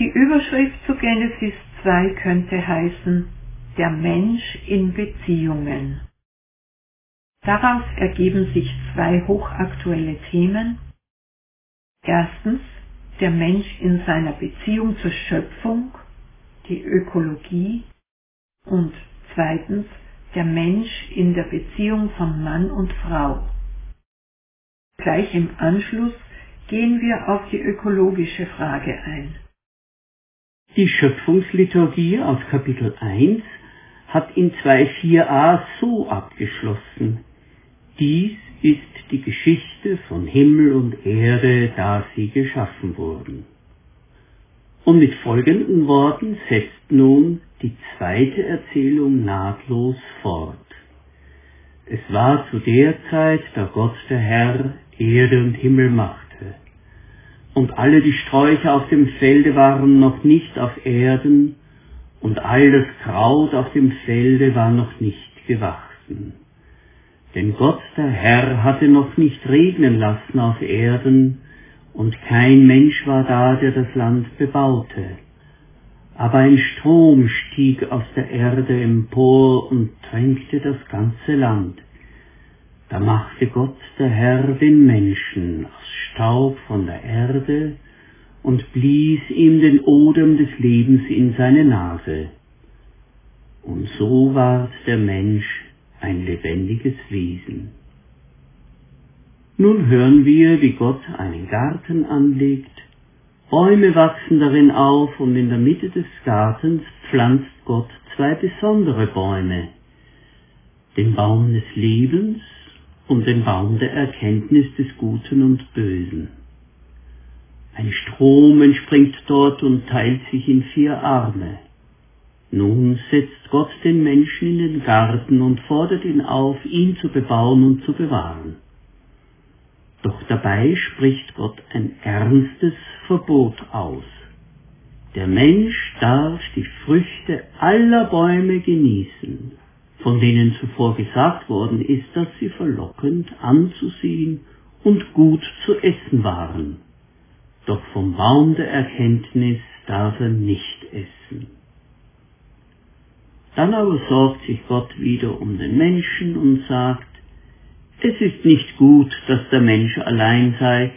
Die Überschrift zu Genesis 2 könnte heißen Der Mensch in Beziehungen. Daraus ergeben sich zwei hochaktuelle Themen. Erstens der Mensch in seiner Beziehung zur Schöpfung, die Ökologie und zweitens der Mensch in der Beziehung von Mann und Frau. Gleich im Anschluss gehen wir auf die ökologische Frage ein. Die Schöpfungsliturgie aus Kapitel 1 hat in 2.4a so abgeschlossen. Dies ist die Geschichte von Himmel und Erde, da sie geschaffen wurden. Und mit folgenden Worten setzt nun die zweite Erzählung nahtlos fort. Es war zu der Zeit, da Gott der Herr Erde und Himmel machte. Und alle die Sträucher auf dem Felde waren noch nicht auf Erden, und all das Kraut auf dem Felde war noch nicht gewachsen. Denn Gott der Herr hatte noch nicht regnen lassen auf Erden, und kein Mensch war da, der das Land bebaute. Aber ein Strom stieg aus der Erde empor und tränkte das ganze Land. Da machte Gott der Herr den Menschen aus Staub von der Erde und blies ihm den Odem des Lebens in seine Nase. Und so ward der Mensch ein lebendiges Wesen. Nun hören wir, wie Gott einen Garten anlegt, Bäume wachsen darin auf und in der Mitte des Gartens pflanzt Gott zwei besondere Bäume, den Baum des Lebens und den Baum der Erkenntnis des Guten und Bösen. Ein Strom entspringt dort und teilt sich in vier Arme. Nun setzt Gott den Menschen in den Garten und fordert ihn auf, ihn zu bebauen und zu bewahren. Doch dabei spricht Gott ein ernstes Verbot aus. Der Mensch darf die Früchte aller Bäume genießen, von denen zuvor gesagt worden ist, dass sie verlockend anzusehen und gut zu essen waren. Doch vom Baum der Erkenntnis darf er nicht essen. Dann aber sorgt sich Gott wieder um den Menschen und sagt, es ist nicht gut, dass der Mensch allein sei,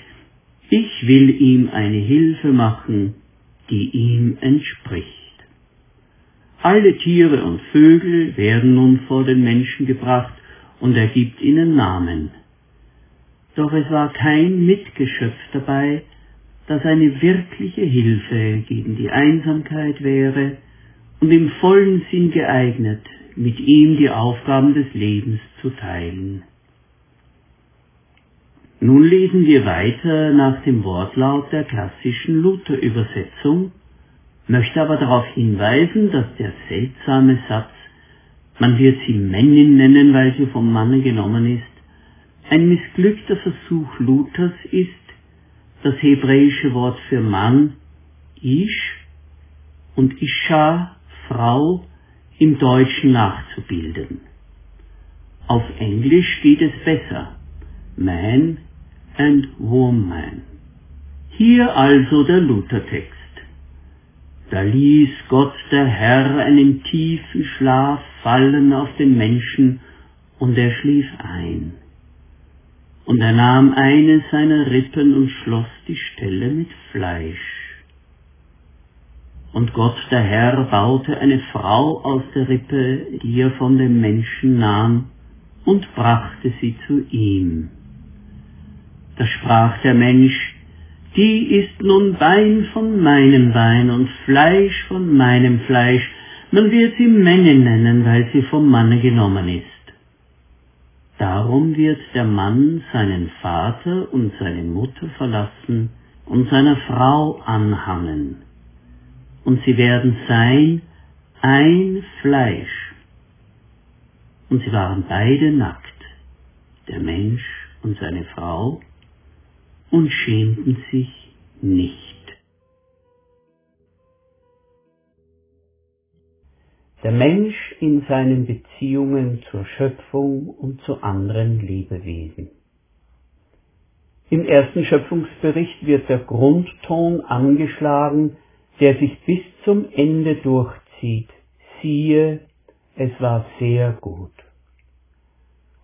ich will ihm eine Hilfe machen, die ihm entspricht. Alle Tiere und Vögel werden nun vor den Menschen gebracht, und er gibt ihnen Namen. Doch es war kein Mitgeschöpf dabei, das eine wirkliche Hilfe gegen die Einsamkeit wäre, und im vollen Sinn geeignet, mit ihm die Aufgaben des Lebens zu teilen. Nun lesen wir weiter nach dem Wortlaut der klassischen Luther-Übersetzung, möchte aber darauf hinweisen, dass der seltsame Satz, man wird sie Männin nennen, weil sie vom Manne genommen ist, ein missglückter Versuch Luthers ist, das hebräische Wort für Mann, Ish, und Isha, Frau im Deutschen nachzubilden. Auf Englisch geht es besser. Man and Woman. Hier also der Luthertext. Da ließ Gott der Herr einen tiefen Schlaf fallen auf den Menschen, und er schlief ein. Und er nahm eine seiner Rippen und schloss die Stelle mit Fleisch. Und Gott der Herr baute eine Frau aus der Rippe, die er von dem Menschen nahm, und brachte sie zu ihm. Da sprach der Mensch, die ist nun Bein von meinem Bein und Fleisch von meinem Fleisch, man wird sie Männe nennen, weil sie vom Manne genommen ist. Darum wird der Mann seinen Vater und seine Mutter verlassen und seiner Frau anhangen und sie werden sein ein Fleisch. Und sie waren beide nackt, der Mensch und seine Frau, und schämten sich nicht. Der Mensch in seinen Beziehungen zur Schöpfung und zu anderen Lebewesen. Im ersten Schöpfungsbericht wird der Grundton angeschlagen, der sich bis zum Ende durchzieht. Siehe, es war sehr gut.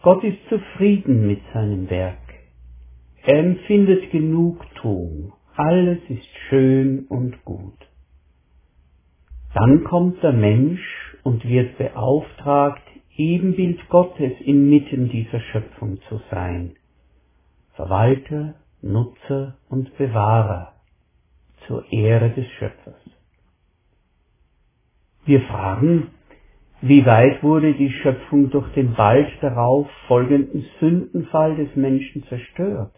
Gott ist zufrieden mit seinem Werk. Er empfindet Genugtuung. Alles ist schön und gut. Dann kommt der Mensch und wird beauftragt, Ebenbild Gottes inmitten dieser Schöpfung zu sein. Verwalter, Nutzer und Bewahrer zur Ehre des Schöpfers. Wir fragen, wie weit wurde die Schöpfung durch den bald darauf folgenden Sündenfall des Menschen zerstört?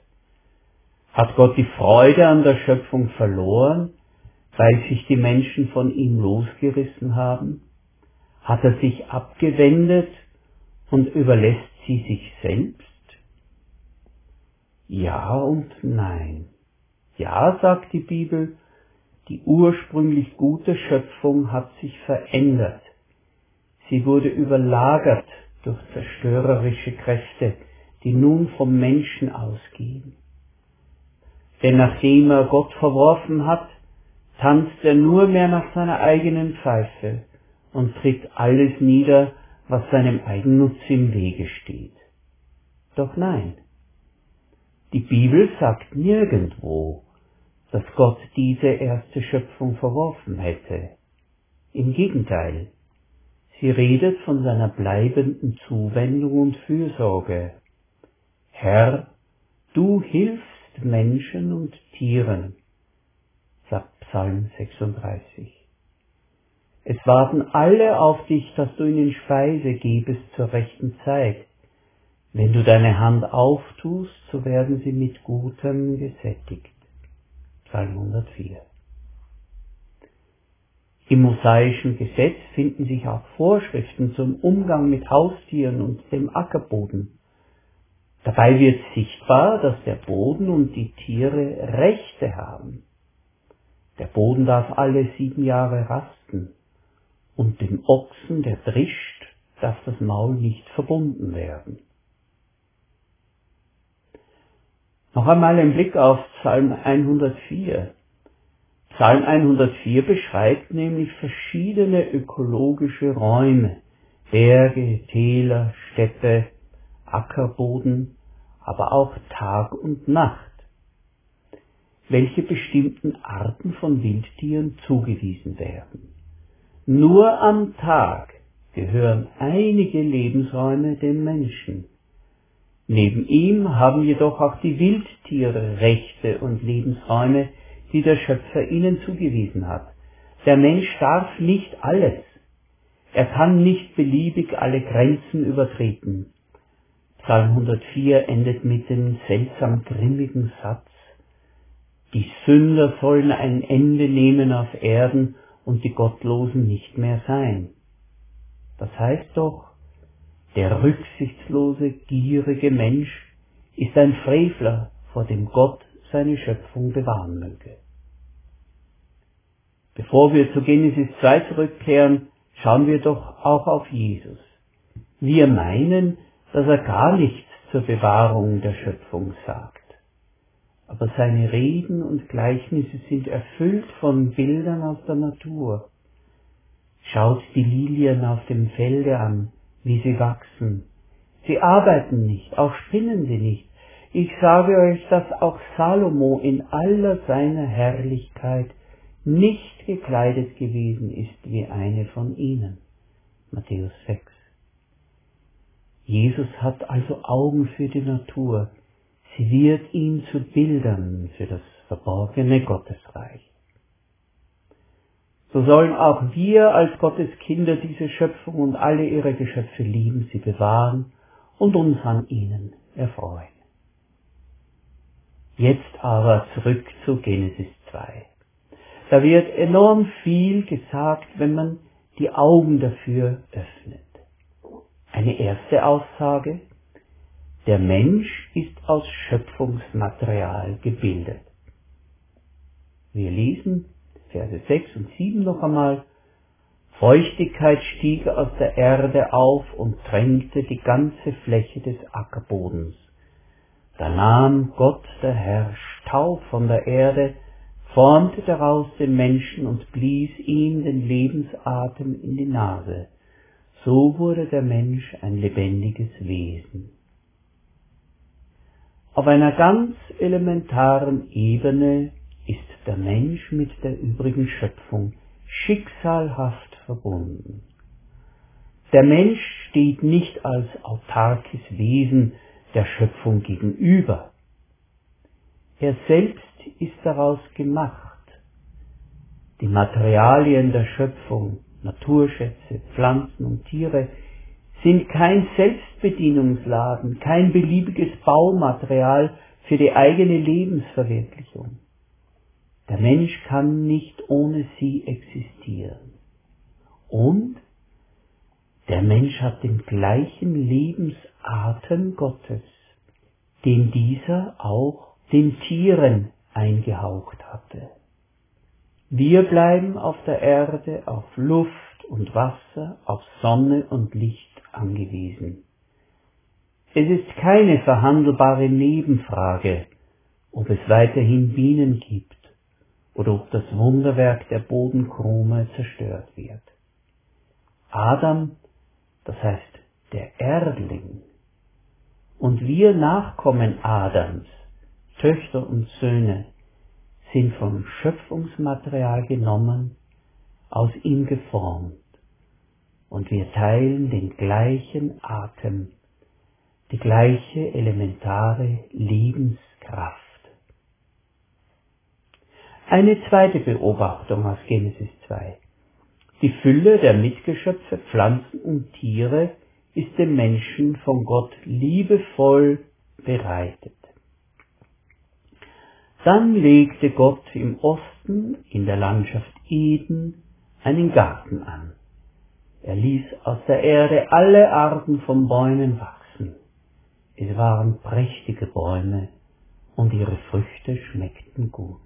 Hat Gott die Freude an der Schöpfung verloren, weil sich die Menschen von ihm losgerissen haben? Hat er sich abgewendet und überlässt sie sich selbst? Ja und nein. Ja, sagt die Bibel, die ursprünglich gute Schöpfung hat sich verändert. Sie wurde überlagert durch zerstörerische Kräfte, die nun vom Menschen ausgehen. Denn nachdem er Gott verworfen hat, tanzt er nur mehr nach seiner eigenen Pfeife und tritt alles nieder, was seinem Eigennutz im Wege steht. Doch nein, die Bibel sagt nirgendwo, dass Gott diese erste Schöpfung verworfen hätte. Im Gegenteil, sie redet von seiner bleibenden Zuwendung und Fürsorge. Herr, du hilfst Menschen und Tieren, sagt Psalm 36. Es warten alle auf dich, dass du ihnen Speise gebest zur rechten Zeit. Wenn du deine Hand auftust, so werden sie mit Gutem gesättigt. Psalm 104. Im mosaischen Gesetz finden sich auch Vorschriften zum Umgang mit Haustieren und dem Ackerboden. Dabei wird sichtbar, dass der Boden und die Tiere Rechte haben. Der Boden darf alle sieben Jahre rasten und dem Ochsen, der drischt, darf das Maul nicht verbunden werden. Noch einmal ein Blick auf Psalm 104. Psalm 104 beschreibt nämlich verschiedene ökologische Räume, Berge, Täler, Steppe, Ackerboden, aber auch Tag und Nacht, welche bestimmten Arten von Wildtieren zugewiesen werden. Nur am Tag gehören einige Lebensräume dem Menschen. Neben ihm haben jedoch auch die Wildtiere Rechte und Lebensräume, die der Schöpfer ihnen zugewiesen hat. Der Mensch darf nicht alles. Er kann nicht beliebig alle Grenzen übertreten. Psalm 104 endet mit dem seltsam grimmigen Satz, die Sünder sollen ein Ende nehmen auf Erden und die Gottlosen nicht mehr sein. Das heißt doch, der rücksichtslose, gierige Mensch ist ein Frevler, vor dem Gott seine Schöpfung bewahren möge. Bevor wir zu Genesis 2 zurückkehren, schauen wir doch auch auf Jesus. Wir meinen, dass er gar nichts zur Bewahrung der Schöpfung sagt. Aber seine Reden und Gleichnisse sind erfüllt von Bildern aus der Natur. Schaut die Lilien auf dem Felde an, wie sie wachsen. Sie arbeiten nicht, auch spinnen sie nicht. Ich sage euch, dass auch Salomo in aller seiner Herrlichkeit nicht gekleidet gewesen ist wie eine von ihnen. Matthäus 6. Jesus hat also Augen für die Natur. Sie wird ihn zu Bildern für das verborgene Gottesreich. So sollen auch wir als Gottes Kinder diese Schöpfung und alle ihre Geschöpfe lieben, sie bewahren und uns an ihnen erfreuen. Jetzt aber zurück zu Genesis 2. Da wird enorm viel gesagt, wenn man die Augen dafür öffnet. Eine erste Aussage, der Mensch ist aus Schöpfungsmaterial gebildet. Wir lesen Verse 6 und 7 noch einmal. Feuchtigkeit stieg aus der Erde auf und drängte die ganze Fläche des Ackerbodens. Da nahm Gott der Herr Staub von der Erde, formte daraus den Menschen und blies ihm den Lebensatem in die Nase. So wurde der Mensch ein lebendiges Wesen. Auf einer ganz elementaren Ebene ist der Mensch mit der übrigen Schöpfung schicksalhaft verbunden. Der Mensch steht nicht als autarkes Wesen der Schöpfung gegenüber. Er selbst ist daraus gemacht. Die Materialien der Schöpfung, Naturschätze, Pflanzen und Tiere sind kein Selbstbedienungsladen, kein beliebiges Baumaterial für die eigene Lebensverwirklichung. Der Mensch kann nicht ohne sie existieren. Und der Mensch hat den gleichen Lebensatem Gottes, den dieser auch den Tieren eingehaucht hatte. Wir bleiben auf der Erde auf Luft und Wasser, auf Sonne und Licht angewiesen. Es ist keine verhandelbare Nebenfrage, ob es weiterhin Bienen gibt oder ob das Wunderwerk der Bodenkrome zerstört wird. Adam, das heißt der Erdling, und wir Nachkommen Adams, Töchter und Söhne, sind vom Schöpfungsmaterial genommen, aus ihm geformt, und wir teilen den gleichen Atem, die gleiche elementare Lebenskraft. Eine zweite Beobachtung aus Genesis 2. Die Fülle der Mitgeschöpfe, Pflanzen und Tiere ist dem Menschen von Gott liebevoll bereitet. Dann legte Gott im Osten in der Landschaft Eden einen Garten an. Er ließ aus der Erde alle Arten von Bäumen wachsen. Es waren prächtige Bäume und ihre Früchte schmeckten gut.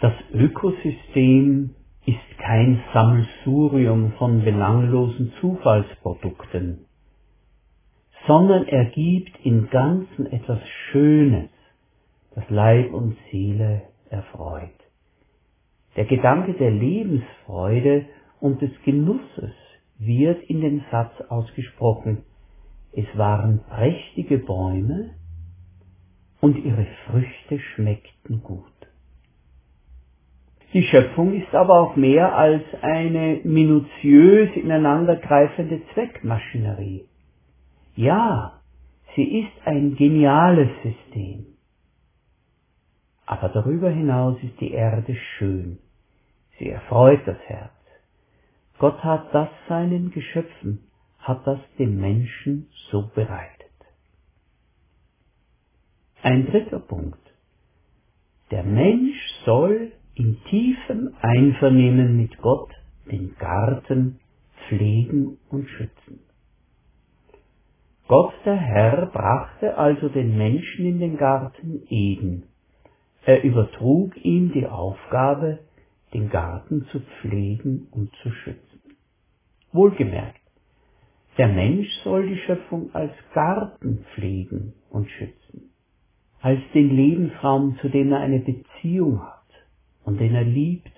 Das Ökosystem ist kein Sammelsurium von belanglosen Zufallsprodukten, sondern ergibt im Ganzen etwas Schönes, das Leib und Seele erfreut. Der Gedanke der Lebensfreude und des Genusses wird in dem Satz ausgesprochen, es waren prächtige Bäume und ihre Früchte schmeckten gut. Die Schöpfung ist aber auch mehr als eine minutiös ineinandergreifende Zweckmaschinerie. Ja, sie ist ein geniales System. Aber darüber hinaus ist die Erde schön. Sie erfreut das Herz. Gott hat das seinen Geschöpfen, hat das dem Menschen so bereitet. Ein dritter Punkt. Der Mensch soll in tiefem Einvernehmen mit Gott den Garten pflegen und schützen. Gott der Herr brachte also den Menschen in den Garten Eden. Er übertrug ihm die Aufgabe, den Garten zu pflegen und zu schützen. Wohlgemerkt, der Mensch soll die Schöpfung als Garten pflegen und schützen, als den Lebensraum, zu dem er eine Beziehung hat und den er liebt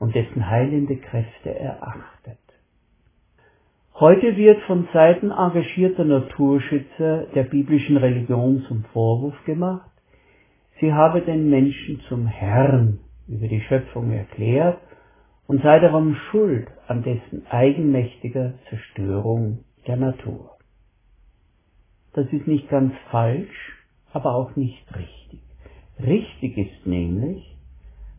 und dessen heilende Kräfte er achtet. Heute wird von Seiten engagierter Naturschützer der biblischen Religion zum Vorwurf gemacht, sie habe den Menschen zum Herrn über die Schöpfung erklärt und sei darum schuld an dessen eigenmächtiger Zerstörung der Natur. Das ist nicht ganz falsch, aber auch nicht richtig. Richtig ist nämlich,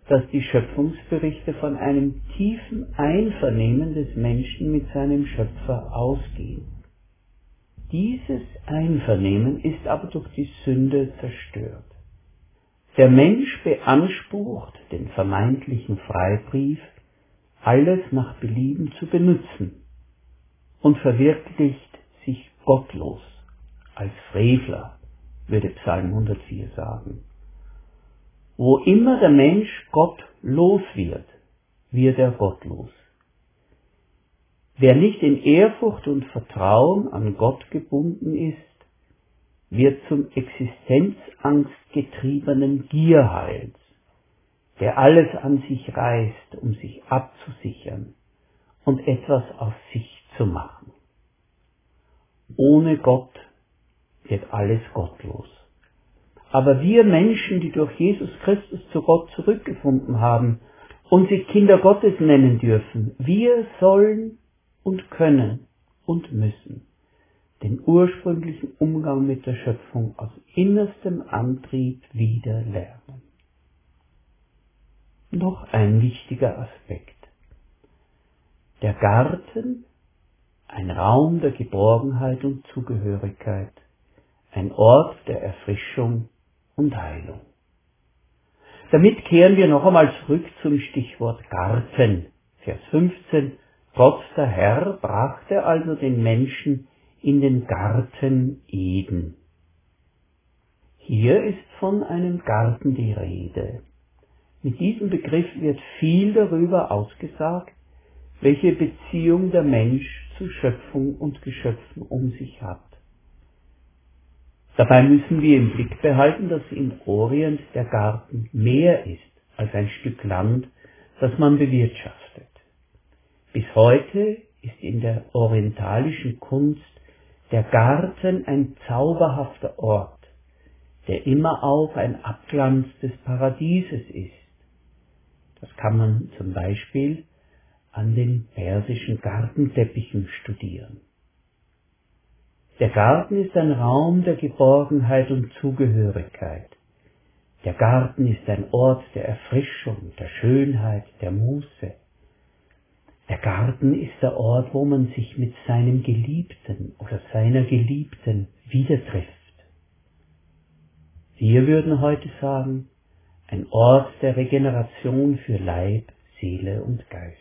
dass die Schöpfungsberichte von einem tiefen Einvernehmen des Menschen mit seinem Schöpfer ausgehen. Dieses Einvernehmen ist aber durch die Sünde zerstört. Der Mensch beansprucht den vermeintlichen Freibrief, alles nach Belieben zu benutzen und verwirklicht sich gottlos als Frevler, würde Psalm 104 sagen. Wo immer der Mensch Gott los wird, wird er gottlos. Wer nicht in Ehrfurcht und Vertrauen an Gott gebunden ist, wird zum existenzangstgetriebenen Gierhals, der alles an sich reißt, um sich abzusichern und etwas aus sich zu machen. Ohne Gott wird alles gottlos. Aber wir Menschen, die durch Jesus Christus zu Gott zurückgefunden haben und sich Kinder Gottes nennen dürfen, wir sollen und können und müssen den ursprünglichen Umgang mit der Schöpfung aus innerstem Antrieb wieder lernen. Noch ein wichtiger Aspekt. Der Garten, ein Raum der Geborgenheit und Zugehörigkeit, ein Ort der Erfrischung und Heilung. Damit kehren wir noch einmal zurück zum Stichwort Garten. Vers 15. Gott der Herr brachte also den Menschen in den Garten Eden. Hier ist von einem Garten die Rede. Mit diesem Begriff wird viel darüber ausgesagt, welche Beziehung der Mensch zu Schöpfung und Geschöpfen um sich hat. Dabei müssen wir im Blick behalten, dass im Orient der Garten mehr ist als ein Stück Land, das man bewirtschaftet. Bis heute ist in der orientalischen Kunst der Garten ein zauberhafter Ort, der immer auch ein Abglanz des Paradieses ist. Das kann man zum Beispiel an den persischen Gartenteppichen studieren. Der Garten ist ein Raum der Geborgenheit und Zugehörigkeit. Der Garten ist ein Ort der Erfrischung, der Schönheit, der Muße. Der Garten ist der Ort, wo man sich mit seinem Geliebten oder seiner Geliebten wieder trifft. Wir würden heute sagen, ein Ort der Regeneration für Leib, Seele und Geist.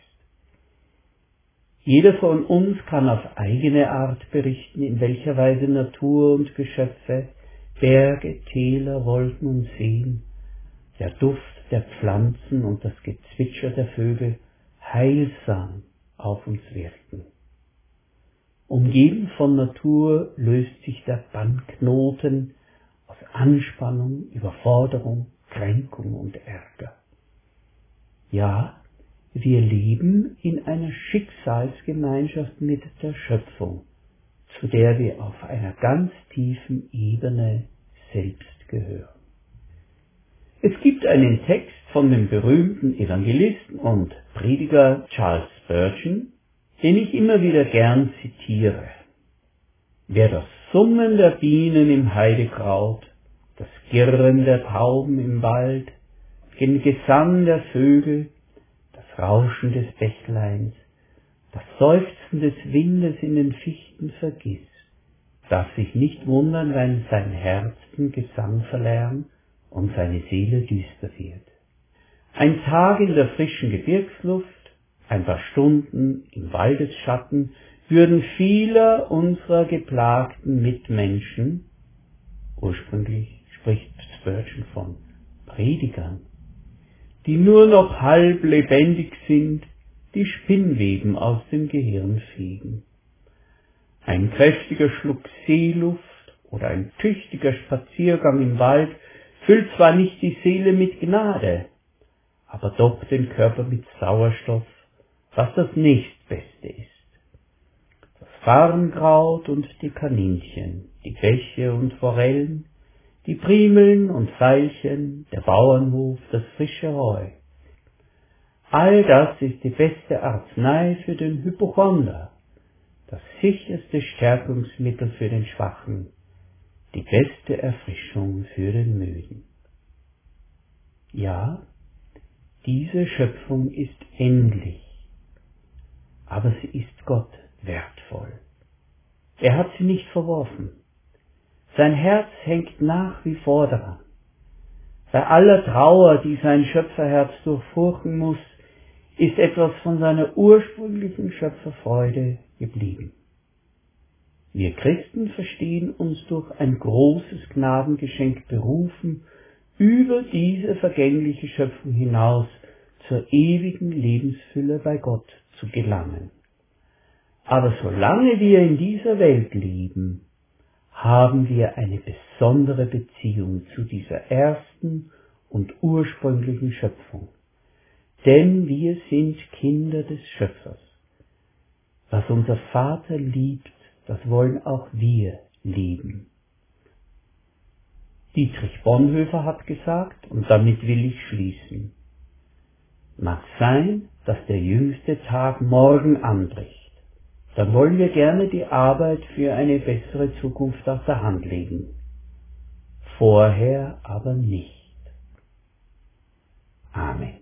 Jeder von uns kann auf eigene Art berichten, in welcher Weise Natur und Geschöpfe, Berge, Täler, Wolken und Seen, der Duft der Pflanzen und das Gezwitscher der Vögel heilsam auf uns wirken. Umgeben von Natur löst sich der Bannknoten aus Anspannung, Überforderung, Kränkung und Ärger. Ja, wir leben in einer Schicksalsgemeinschaft mit der Schöpfung, zu der wir auf einer ganz tiefen Ebene selbst gehören. Es gibt einen Text von dem berühmten Evangelisten und Prediger Charles Spurgeon, den ich immer wieder gern zitiere. Wer das Summen der Bienen im Heidekraut, das Girren der Tauben im Wald, den Gesang der Vögel, das Rauschen des Bächleins, das Seufzen des Windes in den Fichten vergisst, darf sich nicht wundern, wenn sein Herz den Gesang verlernt und seine Seele düster wird. Ein Tag in der frischen Gebirgsluft, ein paar Stunden im Waldesschatten würden vieler unserer geplagten Mitmenschen, ursprünglich spricht Spurgeon von Predigern, die nur noch halb lebendig sind, die Spinnweben aus dem Gehirn fegen. Ein kräftiger Schluck Seeluft oder ein tüchtiger Spaziergang im Wald füllt zwar nicht die Seele mit Gnade, aber doch den Körper mit Sauerstoff, was das nächstbeste ist. Das Farnkraut und die Kaninchen, die Bäche und Forellen, die Primeln und Veilchen, der Bauernhof, das frische Heu. All das ist die beste Arznei für den Hypochonder, das sicherste Stärkungsmittel für den Schwachen, die beste Erfrischung für den Müden. Ja, diese Schöpfung ist endlich, aber sie ist Gott wertvoll. Er hat sie nicht verworfen. Sein Herz hängt nach wie vor daran. Bei aller Trauer, die sein Schöpferherz durchfurchen muss, ist etwas von seiner ursprünglichen Schöpferfreude geblieben. Wir Christen verstehen uns durch ein großes Gnadengeschenk berufen, über diese vergängliche Schöpfung hinaus zur ewigen Lebensfülle bei Gott zu gelangen. Aber solange wir in dieser Welt leben, haben wir eine besondere Beziehung zu dieser ersten und ursprünglichen Schöpfung. Denn wir sind Kinder des Schöpfers. Was unser Vater liebt, das wollen auch wir lieben. Dietrich Bonhoeffer hat gesagt, und damit will ich schließen, mag sein, dass der jüngste Tag morgen anbricht. Dann wollen wir gerne die Arbeit für eine bessere Zukunft aus der Hand legen. Vorher aber nicht. Amen.